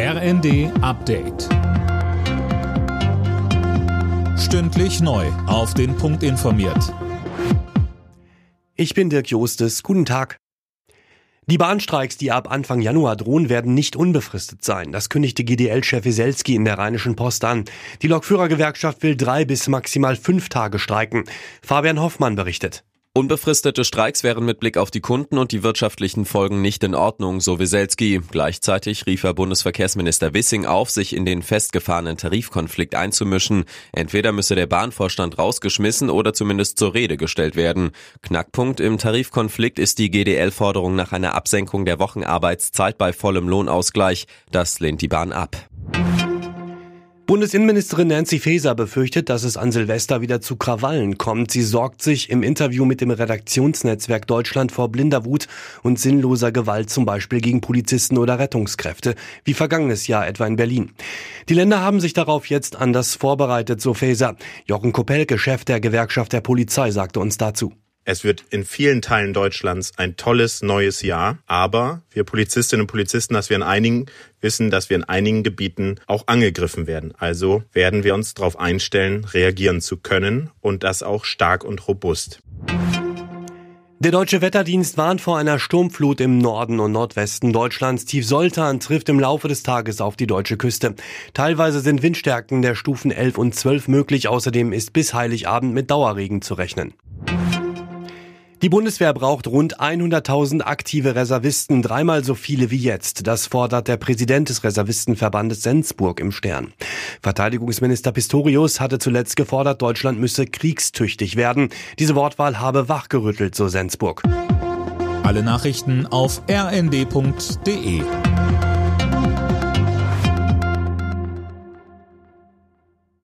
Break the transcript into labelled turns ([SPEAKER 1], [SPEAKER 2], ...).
[SPEAKER 1] RND Update. Stündlich neu. Auf den Punkt informiert.
[SPEAKER 2] Ich bin Dirk Jostes. Guten Tag. Die Bahnstreiks, die ab Anfang Januar drohen, werden nicht unbefristet sein. Das kündigte GDL-Chef Wieselski in der Rheinischen Post an. Die Lokführergewerkschaft will drei bis maximal fünf Tage streiken. Fabian Hoffmann berichtet.
[SPEAKER 3] Unbefristete Streiks wären mit Blick auf die Kunden und die wirtschaftlichen Folgen nicht in Ordnung, so Wieselski. Gleichzeitig rief er Bundesverkehrsminister Wissing auf, sich in den festgefahrenen Tarifkonflikt einzumischen. Entweder müsse der Bahnvorstand rausgeschmissen oder zumindest zur Rede gestellt werden. Knackpunkt im Tarifkonflikt ist die GDL-Forderung nach einer Absenkung der Wochenarbeitszeit bei vollem Lohnausgleich. Das lehnt die Bahn ab.
[SPEAKER 2] Bundesinnenministerin Nancy Faeser befürchtet, dass es an Silvester wieder zu Krawallen kommt. Sie sorgt sich im Interview mit dem Redaktionsnetzwerk Deutschland vor blinder Wut und sinnloser Gewalt, zum Beispiel gegen Polizisten oder Rettungskräfte, wie vergangenes Jahr etwa in Berlin. Die Länder haben sich darauf jetzt anders vorbereitet, so Faeser. Jochen Kopelke, Chef der Gewerkschaft der Polizei, sagte uns dazu.
[SPEAKER 4] Es wird in vielen Teilen Deutschlands ein tolles neues Jahr, aber wir Polizistinnen und Polizisten, dass wir in einigen wissen, dass wir in einigen Gebieten auch angegriffen werden. Also werden wir uns darauf einstellen, reagieren zu können und das auch stark und robust.
[SPEAKER 2] Der deutsche Wetterdienst warnt vor einer Sturmflut im Norden und Nordwesten Deutschlands. Tief Soltan trifft im Laufe des Tages auf die deutsche Küste. Teilweise sind Windstärken der Stufen 11 und 12 möglich. Außerdem ist bis Heiligabend mit Dauerregen zu rechnen. Die Bundeswehr braucht rund 100.000 aktive Reservisten, dreimal so viele wie jetzt. Das fordert der Präsident des Reservistenverbandes Sensburg im Stern. Verteidigungsminister Pistorius hatte zuletzt gefordert, Deutschland müsse kriegstüchtig werden. Diese Wortwahl habe wachgerüttelt, so Sensburg.
[SPEAKER 1] Alle Nachrichten auf rnd.de